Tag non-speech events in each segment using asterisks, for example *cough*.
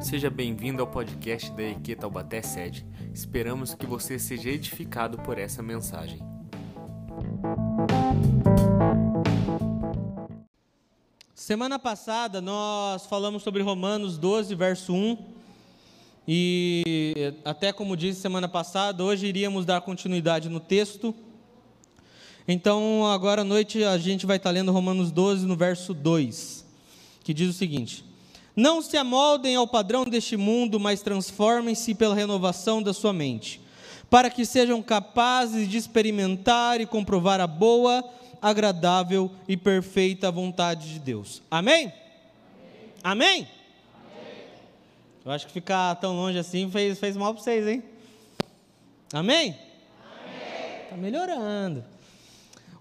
Seja bem-vindo ao podcast da EQ Taubaté Sede. Esperamos que você seja edificado por essa mensagem. Semana passada nós falamos sobre Romanos 12, verso 1. E até como disse semana passada, hoje iríamos dar continuidade no texto. Então, agora à noite a gente vai estar lendo Romanos 12, no verso 2, que diz o seguinte: Não se amoldem ao padrão deste mundo, mas transformem-se pela renovação da sua mente, para que sejam capazes de experimentar e comprovar a boa, agradável e perfeita vontade de Deus. Amém? Amém? Amém? Eu acho que ficar tão longe assim fez, fez mal para vocês, hein? Amém? Está melhorando.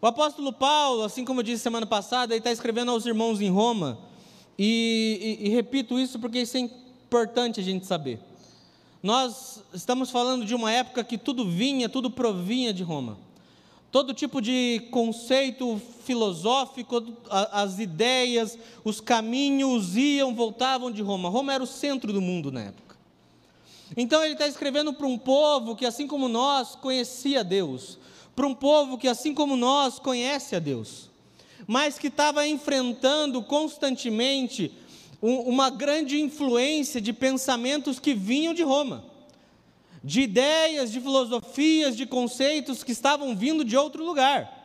O apóstolo Paulo, assim como eu disse semana passada, ele está escrevendo aos irmãos em Roma, e, e, e repito isso porque isso é importante a gente saber. Nós estamos falando de uma época que tudo vinha, tudo provinha de Roma. Todo tipo de conceito filosófico, as ideias, os caminhos iam, voltavam de Roma. Roma era o centro do mundo na época. Então ele está escrevendo para um povo que, assim como nós, conhecia Deus, para um povo que, assim como nós, conhece a Deus, mas que estava enfrentando constantemente uma grande influência de pensamentos que vinham de Roma de ideias, de filosofias, de conceitos que estavam vindo de outro lugar.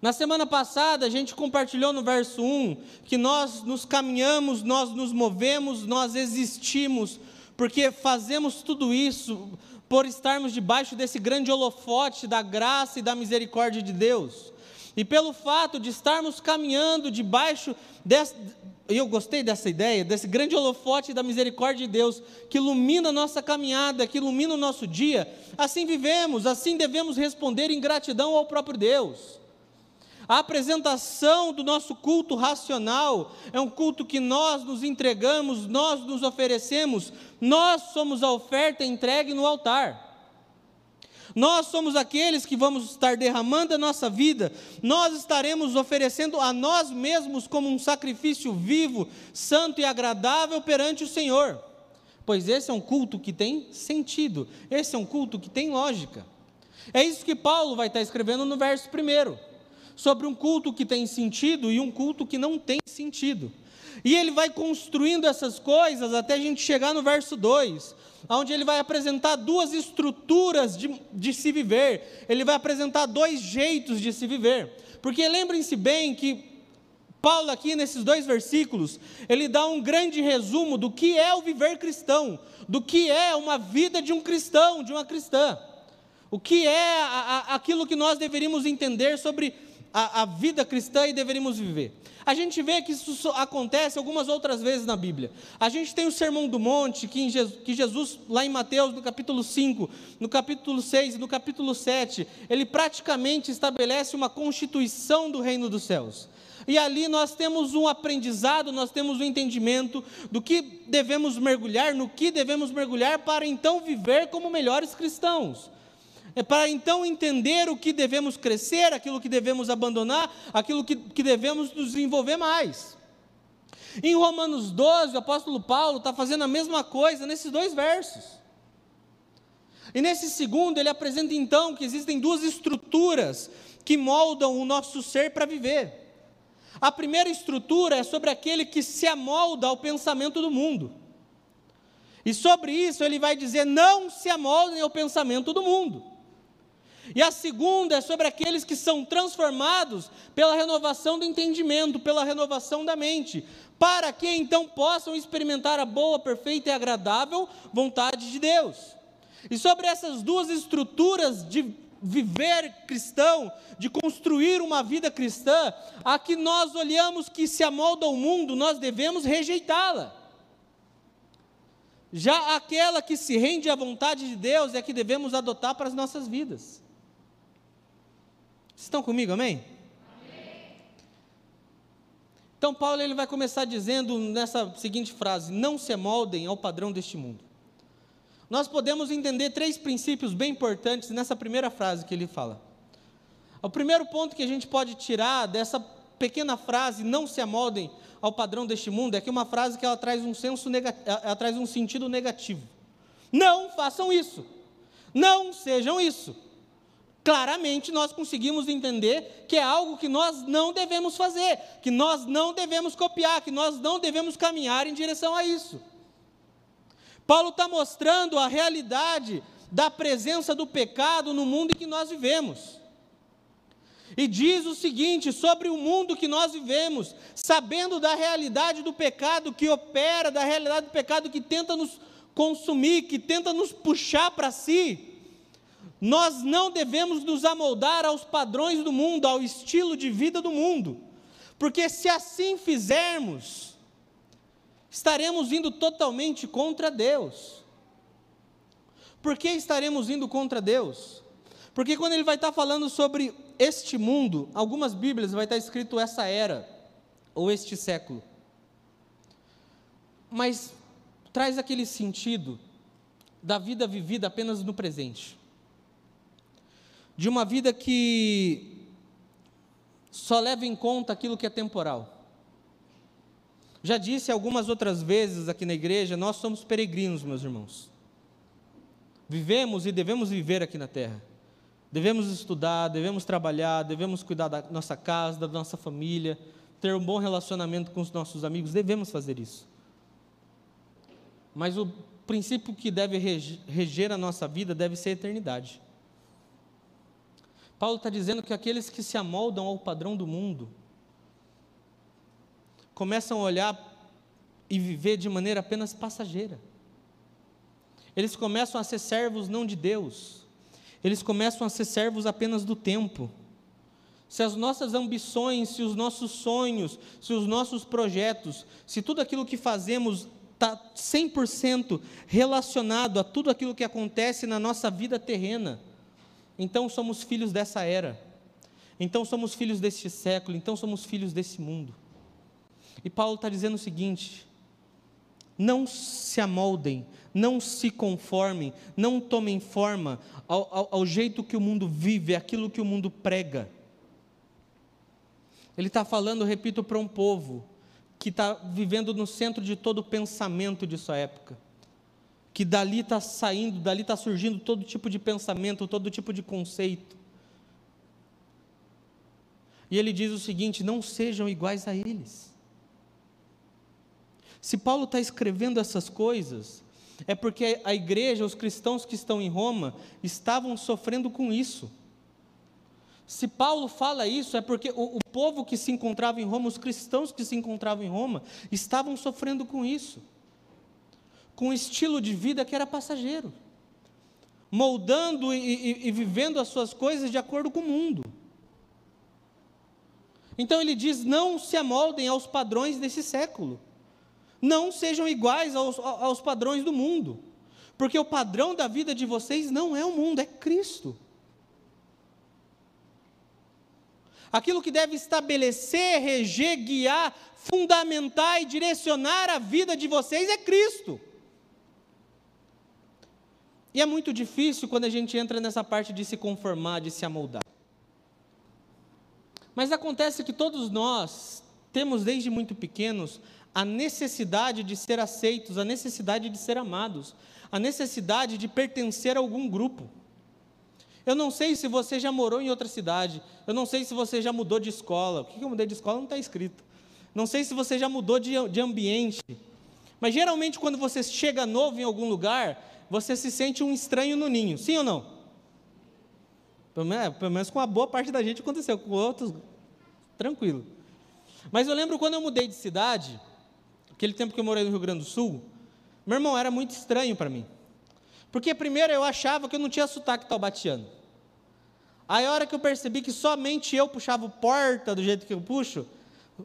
Na semana passada, a gente compartilhou no verso 1 que nós nos caminhamos, nós nos movemos, nós existimos, porque fazemos tudo isso por estarmos debaixo desse grande holofote da graça e da misericórdia de Deus. E pelo fato de estarmos caminhando debaixo desse, e eu gostei dessa ideia, desse grande holofote da misericórdia de Deus, que ilumina a nossa caminhada, que ilumina o nosso dia. Assim vivemos, assim devemos responder em gratidão ao próprio Deus. A apresentação do nosso culto racional é um culto que nós nos entregamos, nós nos oferecemos, nós somos a oferta entregue no altar. Nós somos aqueles que vamos estar derramando a nossa vida, nós estaremos oferecendo a nós mesmos como um sacrifício vivo, santo e agradável perante o Senhor. Pois esse é um culto que tem sentido, esse é um culto que tem lógica. É isso que Paulo vai estar escrevendo no verso primeiro, sobre um culto que tem sentido e um culto que não tem sentido. E ele vai construindo essas coisas até a gente chegar no verso 2, onde ele vai apresentar duas estruturas de, de se viver, ele vai apresentar dois jeitos de se viver. Porque lembrem-se bem que Paulo, aqui nesses dois versículos, ele dá um grande resumo do que é o viver cristão, do que é uma vida de um cristão, de uma cristã. O que é a, a, aquilo que nós deveríamos entender sobre a, a vida cristã e deveríamos viver. A gente vê que isso acontece algumas outras vezes na Bíblia. A gente tem o Sermão do Monte, que, Jesus, que Jesus, lá em Mateus, no capítulo 5, no capítulo 6 e no capítulo 7, ele praticamente estabelece uma constituição do reino dos céus. E ali nós temos um aprendizado, nós temos um entendimento do que devemos mergulhar, no que devemos mergulhar para então viver como melhores cristãos é para então entender o que devemos crescer, aquilo que devemos abandonar, aquilo que, que devemos nos desenvolver mais. Em Romanos 12, o apóstolo Paulo está fazendo a mesma coisa nesses dois versos. E nesse segundo, ele apresenta então que existem duas estruturas que moldam o nosso ser para viver. A primeira estrutura é sobre aquele que se amolda ao pensamento do mundo. E sobre isso ele vai dizer: não se amoldem ao pensamento do mundo. E a segunda é sobre aqueles que são transformados pela renovação do entendimento, pela renovação da mente, para que então possam experimentar a boa, perfeita e agradável vontade de Deus. E sobre essas duas estruturas de viver cristão, de construir uma vida cristã, a que nós olhamos que se amolda ao mundo, nós devemos rejeitá-la. Já aquela que se rende à vontade de Deus é a que devemos adotar para as nossas vidas. Estão comigo, amém? amém? Então Paulo ele vai começar dizendo nessa seguinte frase: não se moldem ao padrão deste mundo. Nós podemos entender três princípios bem importantes nessa primeira frase que ele fala. O primeiro ponto que a gente pode tirar dessa pequena frase, não se amoldem ao padrão deste mundo é que uma frase que ela traz um senso negativo, ela traz um sentido negativo. Não façam isso. Não sejam isso. Claramente nós conseguimos entender que é algo que nós não devemos fazer, que nós não devemos copiar, que nós não devemos caminhar em direção a isso. Paulo está mostrando a realidade da presença do pecado no mundo em que nós vivemos. E diz o seguinte sobre o mundo que nós vivemos, sabendo da realidade do pecado que opera, da realidade do pecado que tenta nos consumir, que tenta nos puxar para si, nós não devemos nos amoldar aos padrões do mundo, ao estilo de vida do mundo, porque se assim fizermos, estaremos indo totalmente contra Deus. Por que estaremos indo contra Deus? Porque quando ele vai estar falando sobre este mundo, algumas Bíblias vai estar escrito essa era, ou este século. Mas traz aquele sentido da vida vivida apenas no presente. De uma vida que só leva em conta aquilo que é temporal. Já disse algumas outras vezes aqui na igreja, nós somos peregrinos, meus irmãos. Vivemos e devemos viver aqui na terra. Devemos estudar, devemos trabalhar, devemos cuidar da nossa casa, da nossa família, ter um bom relacionamento com os nossos amigos, devemos fazer isso. Mas o princípio que deve reger a nossa vida deve ser a eternidade. Paulo está dizendo que aqueles que se amoldam ao padrão do mundo começam a olhar e viver de maneira apenas passageira. Eles começam a ser servos não de Deus, eles começam a ser servos apenas do tempo. Se as nossas ambições, se os nossos sonhos, se os nossos projetos, se tudo aquilo que fazemos está 100% relacionado a tudo aquilo que acontece na nossa vida terrena, então somos filhos dessa era, então somos filhos deste século, então somos filhos desse mundo. E Paulo está dizendo o seguinte: não se amoldem, não se conformem, não tomem forma ao, ao, ao jeito que o mundo vive, aquilo que o mundo prega. Ele está falando, repito, para um povo que está vivendo no centro de todo o pensamento de sua época. Que dali está saindo, dali está surgindo todo tipo de pensamento, todo tipo de conceito. E ele diz o seguinte: não sejam iguais a eles. Se Paulo está escrevendo essas coisas, é porque a igreja, os cristãos que estão em Roma, estavam sofrendo com isso. Se Paulo fala isso, é porque o, o, povo que se encontrava em Roma, os cristãos que se encontravam em Roma, estavam sofrendo com isso. Com um estilo de vida que era passageiro, moldando e, e, e vivendo as suas coisas de acordo com o mundo. Então ele diz: não se amoldem aos padrões desse século não sejam iguais aos, aos padrões do mundo, porque o padrão da vida de vocês não é o mundo, é Cristo. Aquilo que deve estabelecer, reger, guiar, fundamentar e direcionar a vida de vocês é Cristo. E é muito difícil quando a gente entra nessa parte de se conformar, de se amoldar. Mas acontece que todos nós temos desde muito pequenos a necessidade de ser aceitos, a necessidade de ser amados, a necessidade de pertencer a algum grupo. Eu não sei se você já morou em outra cidade, eu não sei se você já mudou de escola. O que eu mudei de escola não está escrito. Não sei se você já mudou de, de ambiente. Mas geralmente, quando você chega novo em algum lugar, você se sente um estranho no ninho, sim ou não? Pelo menos, pelo menos com uma boa parte da gente aconteceu, com outros, tranquilo. Mas eu lembro quando eu mudei de cidade, aquele tempo que eu morei no Rio Grande do Sul, meu irmão, era muito estranho para mim. Porque primeiro eu achava que eu não tinha sotaque taubatiano. Aí a hora que eu percebi que somente eu puxava porta do jeito que eu puxo,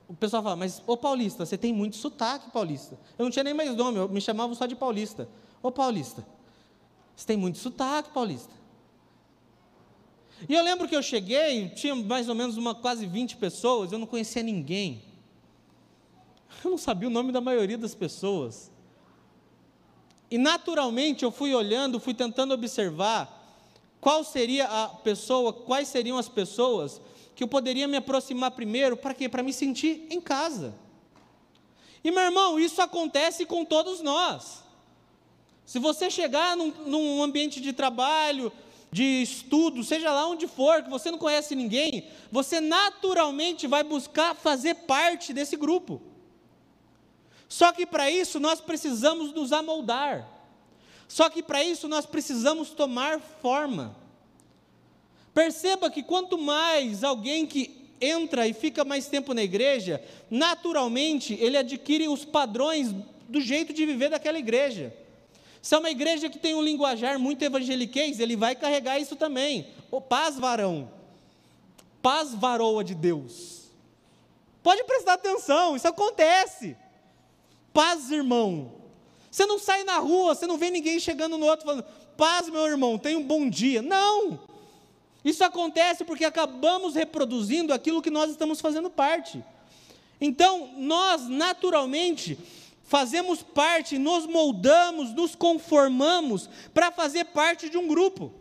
o pessoal fala, mas ô Paulista, você tem muito sotaque, Paulista. Eu não tinha nem mais nome, eu me chamava só de Paulista. Ô Paulista, você tem muito sotaque, Paulista. E eu lembro que eu cheguei, tinha mais ou menos uma quase 20 pessoas, eu não conhecia ninguém. Eu não sabia o nome da maioria das pessoas. E naturalmente eu fui olhando, fui tentando observar qual seria a pessoa, quais seriam as pessoas que eu poderia me aproximar primeiro, para quê? Para me sentir em casa. E meu irmão, isso acontece com todos nós. Se você chegar num, num ambiente de trabalho, de estudo, seja lá onde for, que você não conhece ninguém, você naturalmente vai buscar fazer parte desse grupo. Só que para isso nós precisamos nos amoldar. Só que para isso nós precisamos tomar forma. Perceba que quanto mais alguém que entra e fica mais tempo na igreja, naturalmente ele adquire os padrões do jeito de viver daquela igreja. Se é uma igreja que tem um linguajar muito evangeliquez, ele vai carregar isso também. O paz varão, paz varoa de Deus. Pode prestar atenção, isso acontece. Paz, irmão. Você não sai na rua, você não vê ninguém chegando no outro falando, paz, meu irmão, tenha um bom dia. Não! Isso acontece porque acabamos reproduzindo aquilo que nós estamos fazendo parte. Então, nós, naturalmente, fazemos parte, nos moldamos, nos conformamos para fazer parte de um grupo.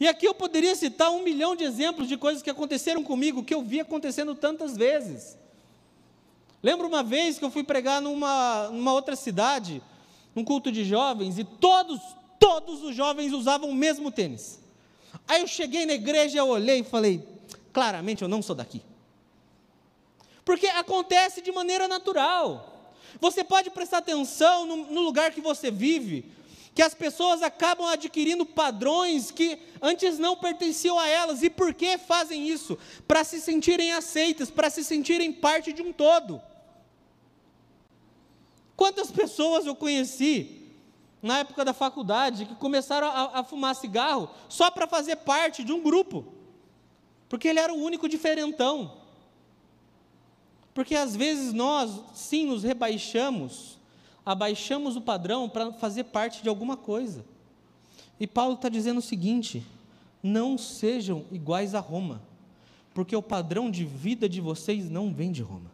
E aqui eu poderia citar um milhão de exemplos de coisas que aconteceram comigo, que eu vi acontecendo tantas vezes. Lembro uma vez que eu fui pregar numa, numa outra cidade, num culto de jovens, e todos, todos os jovens usavam o mesmo tênis. Aí eu cheguei na igreja, eu olhei e falei: claramente eu não sou daqui. Porque acontece de maneira natural. Você pode prestar atenção no, no lugar que você vive, que as pessoas acabam adquirindo padrões que antes não pertenciam a elas. E por que fazem isso? Para se sentirem aceitas, para se sentirem parte de um todo. Quantas pessoas eu conheci na época da faculdade que começaram a, a fumar cigarro só para fazer parte de um grupo, porque ele era o único diferentão. Porque às vezes nós, sim, nos rebaixamos, abaixamos o padrão para fazer parte de alguma coisa. E Paulo está dizendo o seguinte: não sejam iguais a Roma, porque o padrão de vida de vocês não vem de Roma.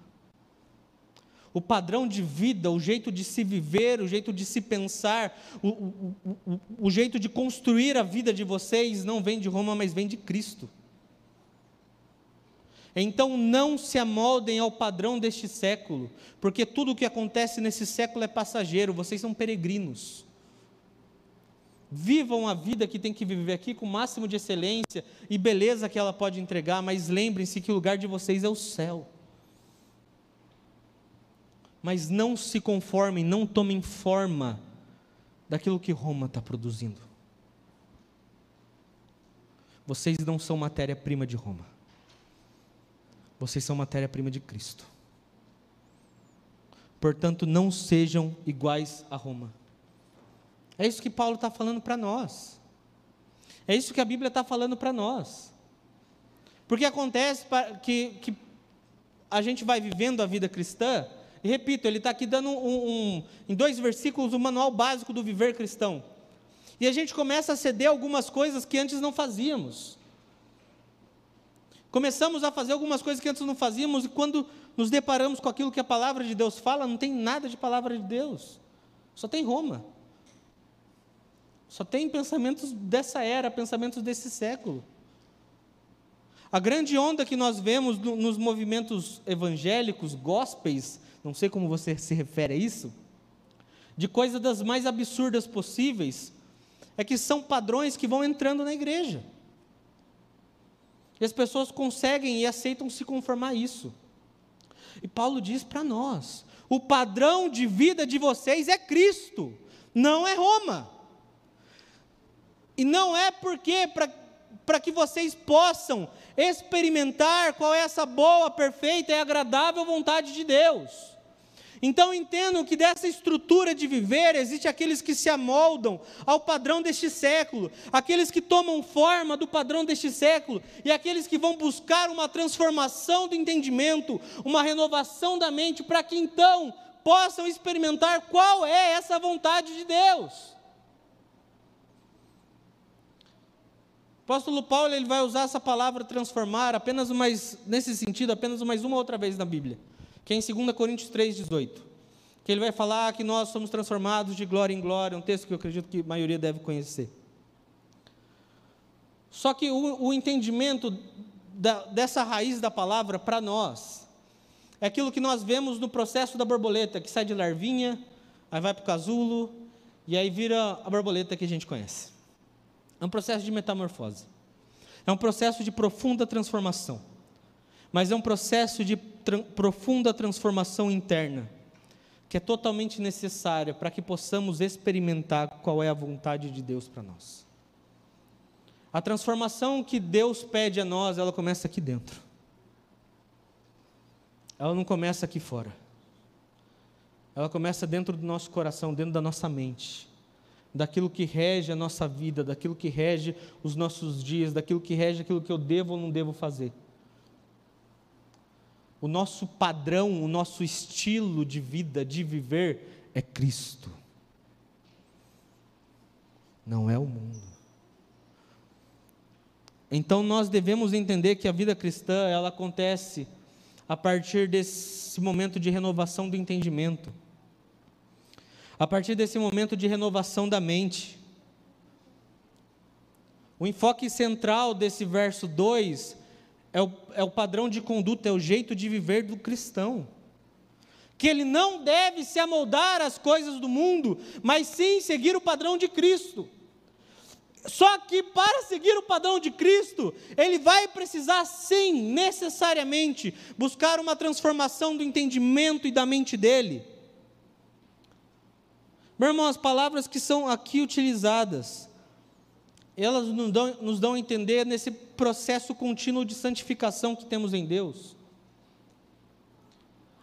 O padrão de vida, o jeito de se viver, o jeito de se pensar, o, o, o, o jeito de construir a vida de vocês não vem de Roma, mas vem de Cristo. Então não se amoldem ao padrão deste século, porque tudo o que acontece nesse século é passageiro, vocês são peregrinos. Vivam a vida que tem que viver aqui com o máximo de excelência e beleza que ela pode entregar, mas lembrem-se que o lugar de vocês é o céu. Mas não se conformem, não tomem forma daquilo que Roma está produzindo. Vocês não são matéria-prima de Roma. Vocês são matéria-prima de Cristo. Portanto, não sejam iguais a Roma. É isso que Paulo está falando para nós. É isso que a Bíblia está falando para nós. Porque acontece que, que a gente vai vivendo a vida cristã, e repito, ele está aqui dando um, um, em dois versículos o um manual básico do viver cristão. E a gente começa a ceder algumas coisas que antes não fazíamos. Começamos a fazer algumas coisas que antes não fazíamos, e quando nos deparamos com aquilo que a palavra de Deus fala, não tem nada de palavra de Deus, só tem Roma. Só tem pensamentos dessa era, pensamentos desse século. A grande onda que nós vemos no, nos movimentos evangélicos, gospels, não sei como você se refere a isso, de coisas das mais absurdas possíveis, é que são padrões que vão entrando na igreja. E as pessoas conseguem e aceitam se conformar a isso. E Paulo diz para nós: o padrão de vida de vocês é Cristo, não é Roma. E não é porque para que vocês possam experimentar qual é essa boa, perfeita e agradável vontade de Deus. Então entendam que dessa estrutura de viver existe aqueles que se amoldam ao padrão deste século, aqueles que tomam forma do padrão deste século e aqueles que vão buscar uma transformação do entendimento, uma renovação da mente para que então possam experimentar qual é essa vontade de Deus. O apóstolo Paulo ele vai usar essa palavra transformar apenas mais nesse sentido, apenas mais uma outra vez na Bíblia que é em 2 Coríntios 3,18. Que ele vai falar que nós somos transformados de glória em glória, um texto que eu acredito que a maioria deve conhecer. Só que o, o entendimento da, dessa raiz da palavra para nós É aquilo que nós vemos no processo da borboleta, que sai de larvinha, aí vai para o casulo, e aí vira a borboleta que a gente conhece. É um processo de metamorfose. É um processo de profunda transformação. Mas é um processo de profunda transformação interna, que é totalmente necessária para que possamos experimentar qual é a vontade de Deus para nós. A transformação que Deus pede a nós, ela começa aqui dentro. Ela não começa aqui fora. Ela começa dentro do nosso coração, dentro da nossa mente, daquilo que rege a nossa vida, daquilo que rege os nossos dias, daquilo que rege aquilo que eu devo ou não devo fazer. O nosso padrão, o nosso estilo de vida, de viver, é Cristo. Não é o mundo. Então nós devemos entender que a vida cristã, ela acontece a partir desse momento de renovação do entendimento. A partir desse momento de renovação da mente. O enfoque central desse verso 2 é o, é o padrão de conduta, é o jeito de viver do cristão. Que ele não deve se amoldar às coisas do mundo, mas sim seguir o padrão de Cristo. Só que para seguir o padrão de Cristo, ele vai precisar sim, necessariamente, buscar uma transformação do entendimento e da mente dele. Meu irmão, as palavras que são aqui utilizadas, elas nos dão, nos dão a entender nesse processo contínuo de santificação que temos em Deus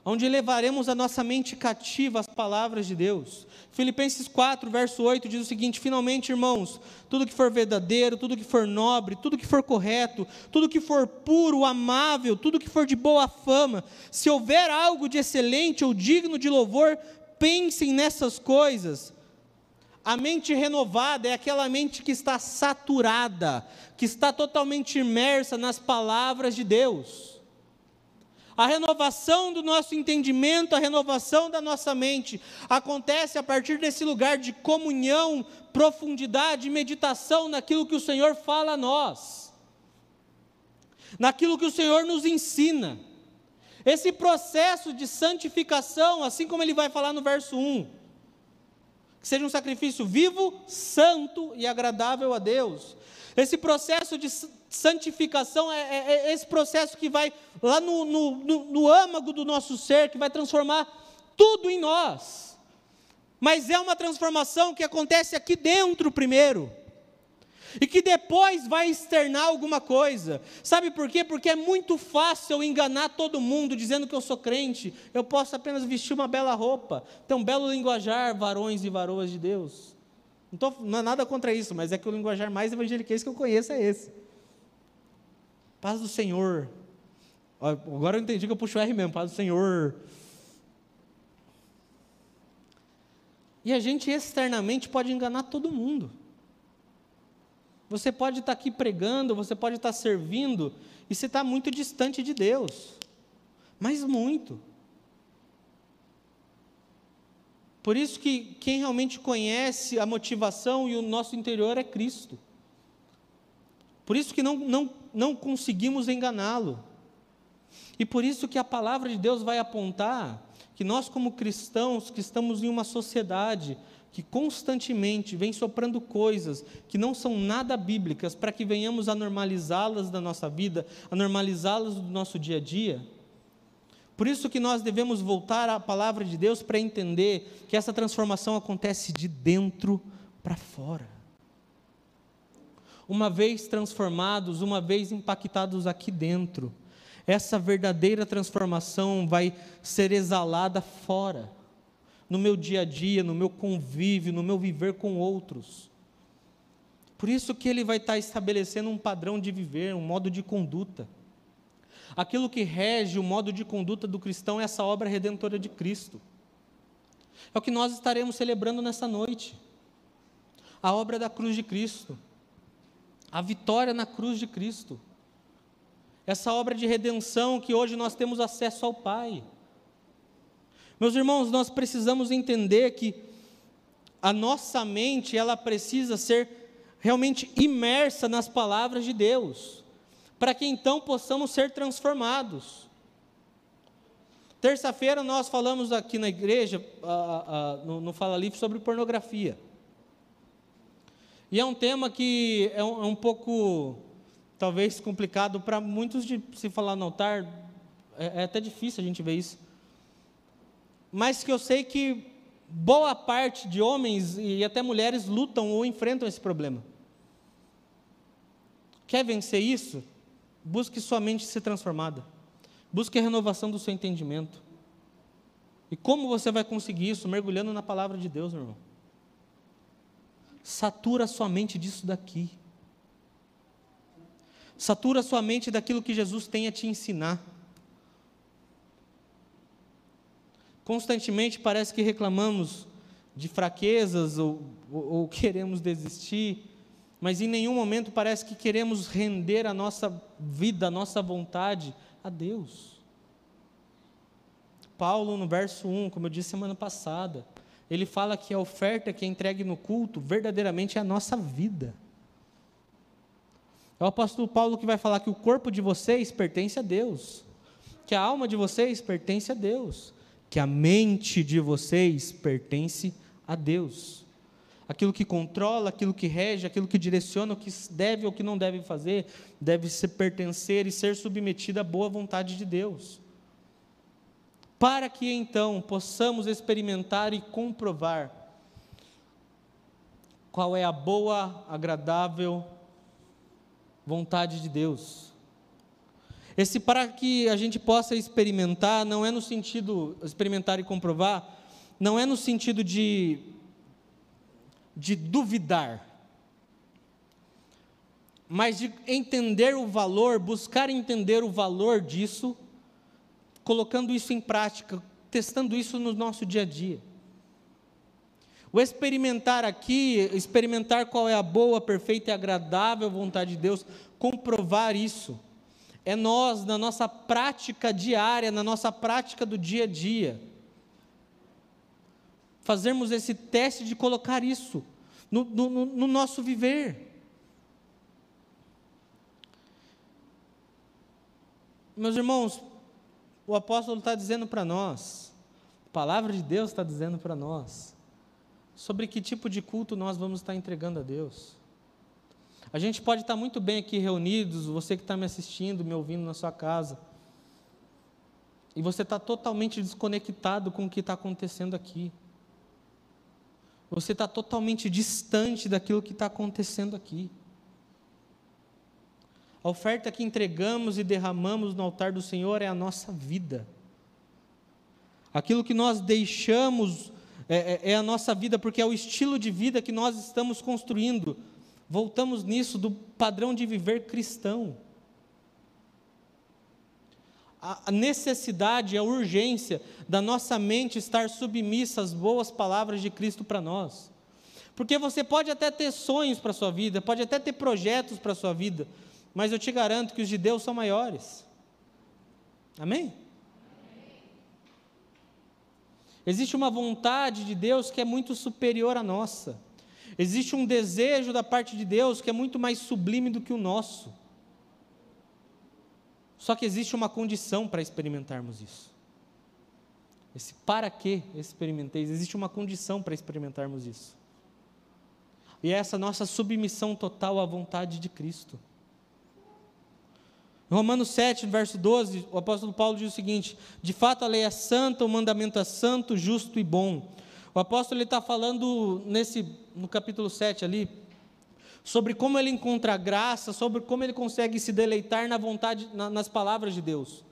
onde levaremos a nossa mente cativa às palavras de Deus. Filipenses 4, verso 8 diz o seguinte: Finalmente, irmãos, tudo que for verdadeiro, tudo que for nobre, tudo que for correto, tudo que for puro, amável, tudo que for de boa fama, se houver algo de excelente ou digno de louvor, pensem nessas coisas. A mente renovada é aquela mente que está saturada, que está totalmente imersa nas palavras de Deus a renovação do nosso entendimento, a renovação da nossa mente, acontece a partir desse lugar de comunhão, profundidade, meditação naquilo que o Senhor fala a nós, naquilo que o Senhor nos ensina. Esse processo de santificação, assim como ele vai falar no verso 1, que seja um sacrifício vivo, santo e agradável a Deus. Esse processo de santificação é, é, é, esse processo que vai lá no, no, no, no âmago do nosso ser, que vai transformar tudo em nós. Mas é uma transformação que acontece aqui dentro primeiro. E que depois vai externar alguma coisa. Sabe por quê? Porque é muito fácil eu enganar todo mundo dizendo que eu sou crente. Eu posso apenas vestir uma bela roupa, ter um belo linguajar, varões e varoas de Deus. Não, tô, não é nada contra isso, mas é que o linguajar mais evangeliquez que eu conheço é esse. Paz do Senhor. Agora eu entendi que eu puxo R mesmo, paz do Senhor. E a gente externamente pode enganar todo mundo. Você pode estar aqui pregando, você pode estar servindo, e você está muito distante de Deus. Mas muito. Por isso que quem realmente conhece a motivação e o nosso interior é Cristo. Por isso que não, não, não conseguimos enganá-lo. E por isso que a palavra de Deus vai apontar que nós, como cristãos, que estamos em uma sociedade que constantemente vem soprando coisas que não são nada bíblicas, para que venhamos a normalizá-las da nossa vida, a normalizá-las do nosso dia a dia, por isso que nós devemos voltar à palavra de Deus para entender que essa transformação acontece de dentro para fora. Uma vez transformados, uma vez impactados aqui dentro, essa verdadeira transformação vai ser exalada fora, no meu dia a dia, no meu convívio, no meu viver com outros. Por isso que ele vai estar estabelecendo um padrão de viver, um modo de conduta. Aquilo que rege o modo de conduta do cristão é essa obra redentora de Cristo. É o que nós estaremos celebrando nessa noite. A obra da cruz de Cristo. A vitória na cruz de Cristo. Essa obra de redenção que hoje nós temos acesso ao Pai. Meus irmãos, nós precisamos entender que a nossa mente, ela precisa ser realmente imersa nas palavras de Deus para que então possamos ser transformados. Terça-feira nós falamos aqui na igreja, ah, ah, no, no Fala Livre, sobre pornografia. E é um tema que é um, é um pouco, talvez, complicado para muitos de se falar no altar, é, é até difícil a gente ver isso. Mas que eu sei que boa parte de homens e até mulheres lutam ou enfrentam esse problema. Quer vencer isso? Busque sua mente ser transformada. Busque a renovação do seu entendimento. E como você vai conseguir isso? Mergulhando na palavra de Deus, meu irmão. Satura sua mente disso daqui. Satura sua mente daquilo que Jesus tem a te ensinar. Constantemente parece que reclamamos de fraquezas ou, ou, ou *laughs* queremos desistir mas em nenhum momento parece que queremos render a nossa vida, a nossa vontade a Deus. Paulo, no verso 1, como eu disse semana passada, ele fala que a oferta que é entregue no culto verdadeiramente é a nossa vida. É o apóstolo Paulo que vai falar que o corpo de vocês pertence a Deus, que a alma de vocês pertence a Deus, que a mente de vocês pertence a Deus aquilo que controla, aquilo que rege, aquilo que direciona, o que deve ou que não deve fazer, deve se pertencer e ser submetido à boa vontade de Deus. Para que então possamos experimentar e comprovar qual é a boa, agradável vontade de Deus. Esse para que a gente possa experimentar, não é no sentido, experimentar e comprovar, não é no sentido de de duvidar, mas de entender o valor, buscar entender o valor disso, colocando isso em prática, testando isso no nosso dia a dia. O experimentar aqui, experimentar qual é a boa, perfeita e agradável vontade de Deus, comprovar isso, é nós, na nossa prática diária, na nossa prática do dia a dia, fazermos esse teste de colocar isso no, no, no nosso viver. Meus irmãos, o apóstolo está dizendo para nós, a palavra de Deus está dizendo para nós, sobre que tipo de culto nós vamos estar entregando a Deus. A gente pode estar muito bem aqui reunidos, você que está me assistindo, me ouvindo na sua casa, e você está totalmente desconectado com o que está acontecendo aqui. Você está totalmente distante daquilo que está acontecendo aqui. A oferta que entregamos e derramamos no altar do Senhor é a nossa vida. Aquilo que nós deixamos é, é, é, a nossa vida, porque é o estilo de vida que nós estamos construindo. Voltamos nisso do padrão de viver cristão a necessidade, a urgência da nossa mente estar submissa às boas palavras de Cristo para nós. Porque você pode até ter sonhos para a sua vida, pode até ter projetos para a sua vida, mas eu te garanto que os de Deus são maiores. Amém? Existe uma vontade de Deus que é muito superior à nossa. Existe um desejo da parte de Deus que é muito mais sublime do que o nosso. Só que existe uma condição para experimentarmos isso. Esse para que experimenteis, existe uma condição para experimentarmos isso. E é essa nossa submissão total à vontade de Cristo. Em Romanos 7, verso 12, o apóstolo Paulo diz o seguinte: De fato a lei é santa, o mandamento é santo, justo e bom. O apóstolo está falando nesse, no capítulo 7 ali, sobre como ele encontra graça, sobre como ele consegue se deleitar na vontade, na, nas palavras de Deus.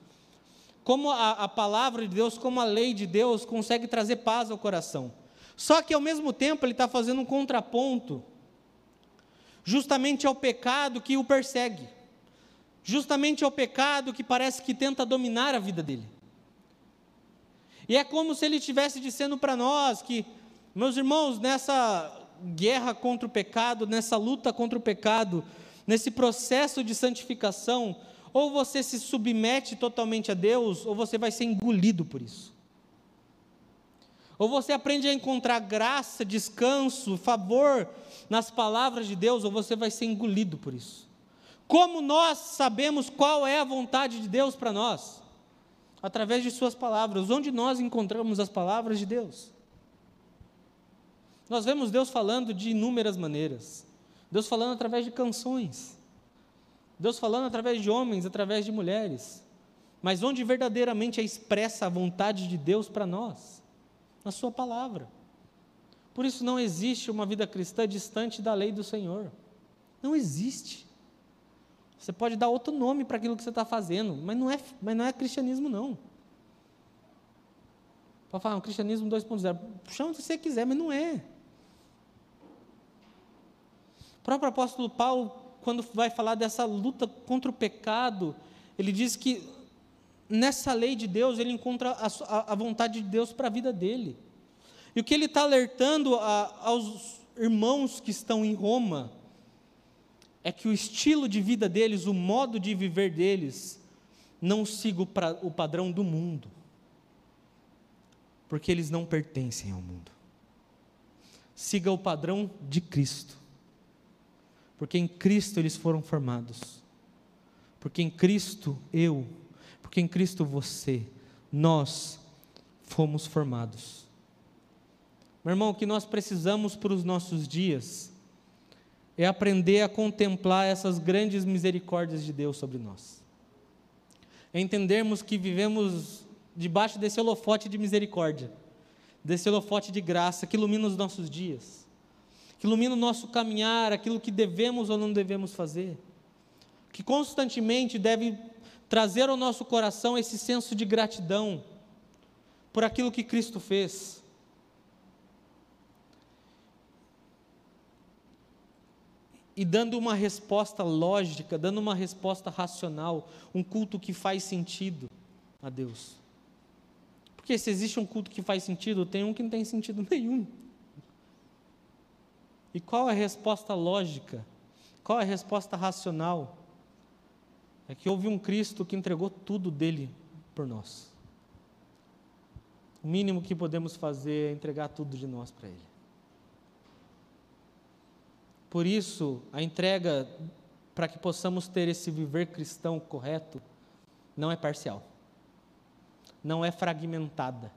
Como a, a palavra de Deus, como a lei de Deus consegue trazer paz ao coração. Só que ao mesmo tempo ele está fazendo um contraponto, justamente ao pecado que o persegue, justamente ao pecado que parece que tenta dominar a vida dele. E é como se ele estivesse dizendo para nós que, meus irmãos, nessa guerra contra o pecado, nessa luta contra o pecado, nesse processo de santificação, ou você se submete totalmente a Deus, ou você vai ser engolido por isso. Ou você aprende a encontrar graça, descanso, favor nas palavras de Deus, ou você vai ser engolido por isso. Como nós sabemos qual é a vontade de Deus para nós? Através de Suas palavras. Onde nós encontramos as palavras de Deus? Nós vemos Deus falando de inúmeras maneiras. Deus falando através de canções. Deus falando através de homens, através de mulheres. Mas onde verdadeiramente é expressa a vontade de Deus para nós? Na Sua palavra. Por isso não existe uma vida cristã distante da lei do Senhor. Não existe. Você pode dar outro nome para aquilo que você está fazendo, mas não é, mas não é cristianismo, não. Pode falar, um cristianismo 2.0. Chama o que você quiser, mas não é. O próprio apóstolo Paulo, quando vai falar dessa luta contra o pecado, ele diz que nessa lei de Deus ele encontra a, a vontade de Deus para a vida dele. E o que ele está alertando a, aos irmãos que estão em Roma é que o estilo de vida deles, o modo de viver deles, não siga o, padrão do mundo, porque eles não pertencem ao mundo. Siga o padrão de Cristo, porque em Cristo eles foram formados, porque em Cristo eu, porque em Cristo você, nós fomos formados. Meu irmão, o que nós precisamos para os nossos dias é aprender a contemplar essas grandes misericórdias de Deus sobre nós. É entendermos que vivemos debaixo desse holofote de misericórdia, desse holofote de graça que ilumina os nossos dias, que ilumina o nosso caminhar, aquilo que devemos ou não devemos fazer, que constantemente deve trazer ao nosso coração esse senso de gratidão por aquilo que Cristo fez e dando uma resposta lógica, dando uma resposta racional, um culto que faz sentido a Deus. Porque se existe um culto que faz sentido, tem um que não tem sentido *laughs* nenhum. E qual é a resposta lógica? Qual é a resposta racional? É que houve um Cristo que entregou tudo dele por nós. O mínimo que podemos fazer é entregar tudo de nós para Ele. Por isso, a entrega para que possamos ter esse viver cristão correto não é parcial, não é fragmentada.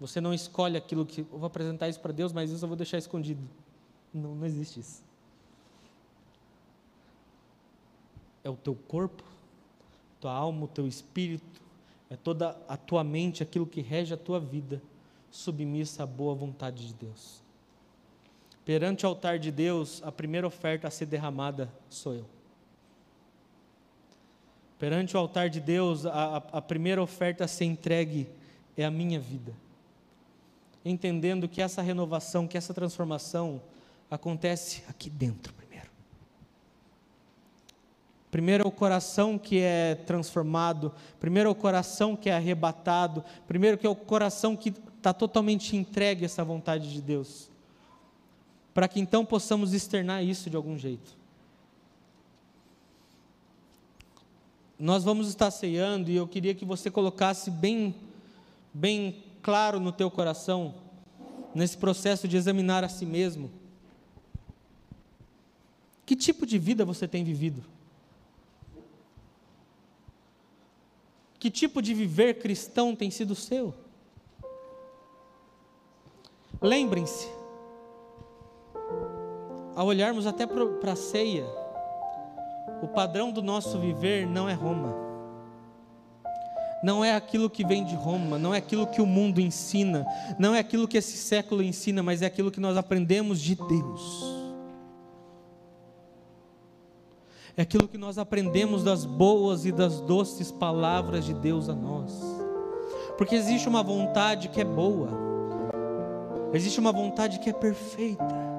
Você não escolhe aquilo que eu vou apresentar isso para Deus, mas isso eu vou deixar escondido. Não, não existe isso. É o teu corpo, tua alma, o teu espírito, é toda a tua mente, aquilo que rege a tua vida, submissa à boa vontade de Deus. Perante o altar de Deus, a primeira oferta a ser derramada sou eu. Perante o altar de Deus, a, a primeira oferta a ser entregue é a minha vida. Entendendo que essa renovação, que essa transformação acontece aqui dentro primeiro. Primeiro é o coração que é transformado, primeiro é o coração que é arrebatado, primeiro que é o coração que está totalmente entregue a essa vontade de Deus para que então possamos externar isso de algum jeito. Nós vamos estar ceando e eu queria que você colocasse bem, bem claro no teu coração, nesse processo de examinar a si mesmo. Que tipo de vida você tem vivido? Que tipo de viver cristão tem sido seu? Lembrem-se, ao olharmos até para a ceia, o padrão do nosso viver não é Roma. Não é aquilo que vem de Roma, não é aquilo que o mundo ensina, não é aquilo que esse século ensina, mas é aquilo que nós aprendemos de Deus. É aquilo que nós aprendemos das boas e das doces palavras de Deus a nós. Porque existe uma vontade que é boa, existe uma vontade que é perfeita.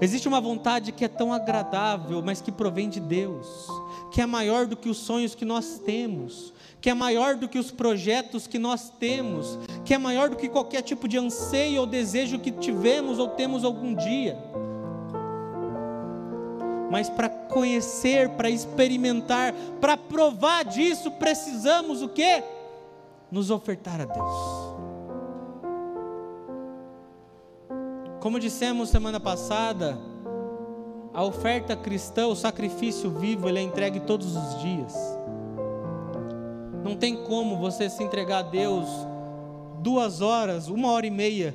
Existe uma vontade que é tão agradável, mas que provém de Deus, que é maior do que os sonhos que nós temos, que é maior do que os projetos que nós temos, que é maior do que qualquer tipo de anseio ou desejo que tivemos ou temos algum dia. Mas para conhecer, para experimentar, para provar disso, precisamos o quê? Nos ofertar a Deus. Como dissemos semana passada, a oferta cristã, o sacrifício vivo, ele é entregue todos os dias. Não tem como você se entregar a Deus duas horas, uma hora e meia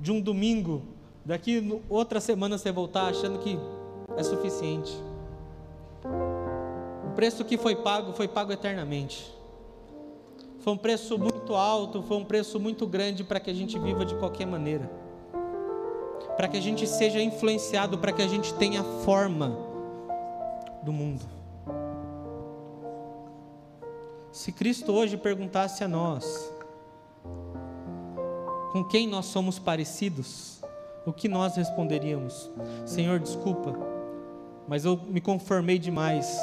de um domingo, daqui outra semana você voltar achando que é suficiente. O preço que foi pago foi pago eternamente. Foi um preço muito alto, foi um preço muito grande para que a gente viva de qualquer maneira. Para que a gente seja influenciado, para que a gente tenha forma do mundo. Se Cristo hoje perguntasse a nós, com quem nós somos parecidos, o que nós responderíamos? Senhor, desculpa, mas eu me conformei demais.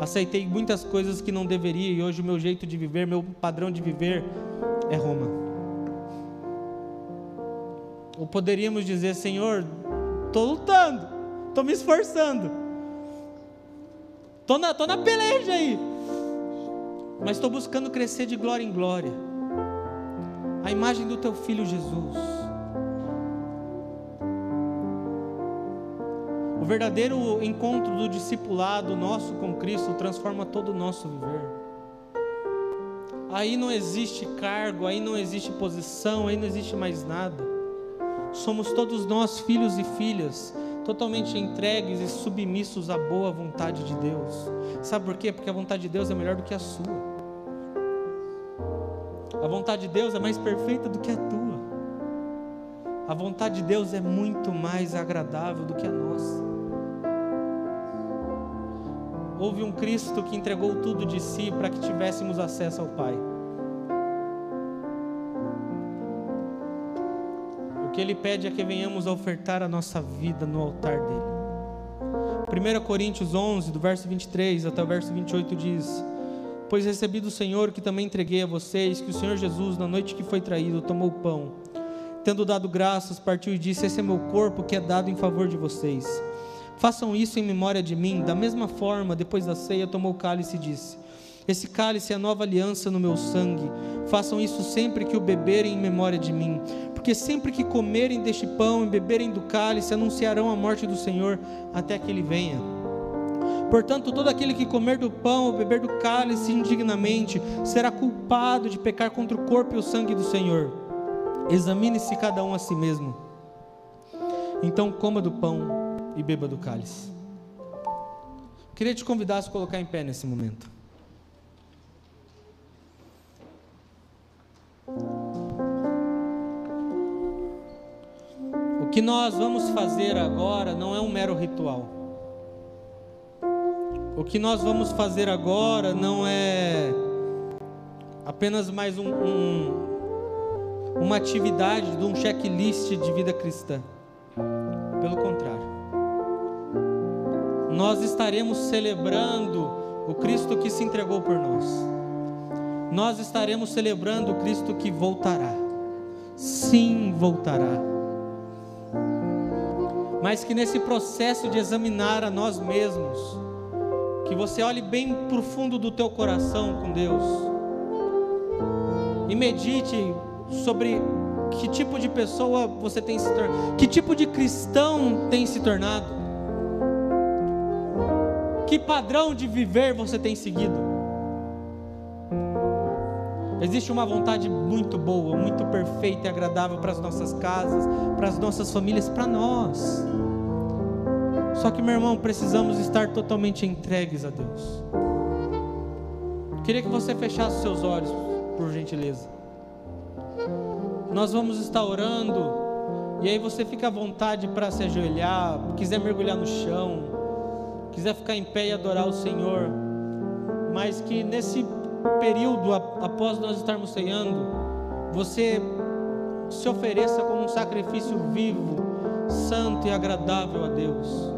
Aceitei muitas coisas que não deveria e hoje o meu jeito de viver, meu padrão de viver é Roma. Ou poderíamos dizer, Senhor, estou lutando, estou me esforçando, estou na, tô na peleja aí, mas estou buscando crescer de glória em glória. A imagem do teu filho Jesus. O verdadeiro encontro do discipulado nosso com Cristo transforma todo o nosso viver. Aí não existe cargo, aí não existe posição, aí não existe mais nada. Somos todos nós filhos e filhas, totalmente entregues e submissos à boa vontade de Deus. Sabe por quê? Porque a vontade de Deus é melhor do que a sua. A vontade de Deus é mais perfeita do que a tua. A vontade de Deus é muito mais agradável do que a nossa. Houve um Cristo que entregou tudo de si para que tivéssemos acesso ao Pai. Que Ele pede é que venhamos a ofertar a nossa vida no altar dele. 1 Coríntios 11, do verso 23 até o verso 28 diz: Pois recebi do Senhor que também entreguei a vocês, que o Senhor Jesus, na noite que foi traído, tomou o pão. Tendo dado graças, partiu e disse: Esse é meu corpo que é dado em favor de vocês. Façam isso em memória de mim. Da mesma forma, depois da ceia, tomou o cálice e disse: Esse cálice é a nova aliança no meu sangue. Façam isso sempre que o beberem em memória de mim. Porque sempre que comerem deste pão e beberem do cálice, anunciarão a morte do Senhor até que ele venha. Portanto, todo aquele que comer do pão ou beber do cálice indignamente será culpado de pecar contra o corpo e o sangue do Senhor. Examine-se cada um a si mesmo. Então coma do pão e beba do cálice. Queria te convidar a se colocar em pé nesse momento. Que nós vamos fazer agora não é um mero ritual. O que nós vamos fazer agora não é apenas mais um, um, uma atividade de um checklist de vida cristã. Pelo contrário nós estaremos celebrando o Cristo que se entregou por nós. Nós estaremos celebrando o Cristo que voltará. Sim, voltará. Mas que nesse processo de examinar a nós mesmos, que você olhe bem profundo do teu coração com Deus e medite sobre que tipo de pessoa você tem se tornado, que tipo de cristão tem se tornado. Que padrão de viver você tem seguido? Existe uma vontade muito boa, muito perfeita e agradável para as nossas casas, para as nossas famílias, para nós. Só que, meu irmão, precisamos estar totalmente entregues a Deus. Queria que você fechasse seus olhos, por gentileza. Nós vamos estar orando, e aí você fica à vontade para se ajoelhar, quiser mergulhar no chão quiser ficar em pé e adorar o Senhor, mas que nesse período após nós estarmos ceando, você se ofereça como um sacrifício vivo, santo e agradável a Deus.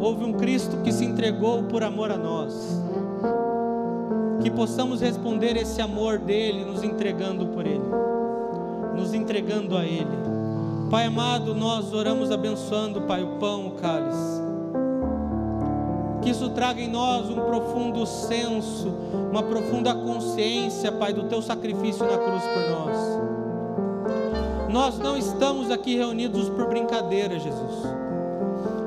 Houve um Cristo que se entregou por amor a nós. Que possamos responder esse amor dele, nos entregando por ele, nos entregando a ele. Pai amado, nós oramos abençoando, Pai, o pão, o cálice que isso traga em nós um profundo senso, uma profunda consciência, Pai, do teu sacrifício na cruz por nós. Nós não estamos aqui reunidos por brincadeira, Jesus.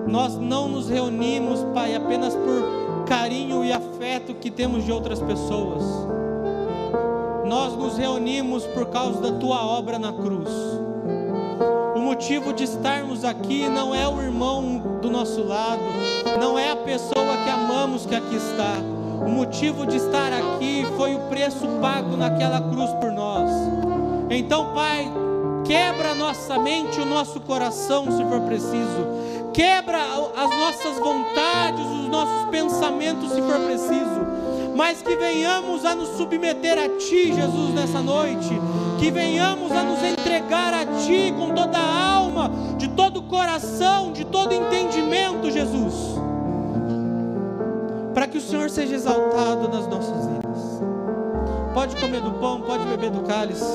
Nós não nos reunimos, Pai, apenas por carinho e afeto que temos de outras pessoas. Nós nos reunimos por causa da tua obra na cruz. O motivo de estarmos aqui não é o irmão do nosso lado, não é a pessoa que amamos que aqui está. O motivo de estar aqui foi o preço pago naquela cruz por nós. Então, Pai, quebra a nossa mente, o nosso coração, se for preciso. Quebra as nossas vontades, os nossos pensamentos, se for preciso. Mas que venhamos a nos submeter a Ti, Jesus, nessa noite. Que venhamos a nos entregar a Ti com toda a alma, todo coração, de todo entendimento, Jesus. Para que o Senhor seja exaltado nas nossas vidas. Pode comer do pão, pode beber do cálice.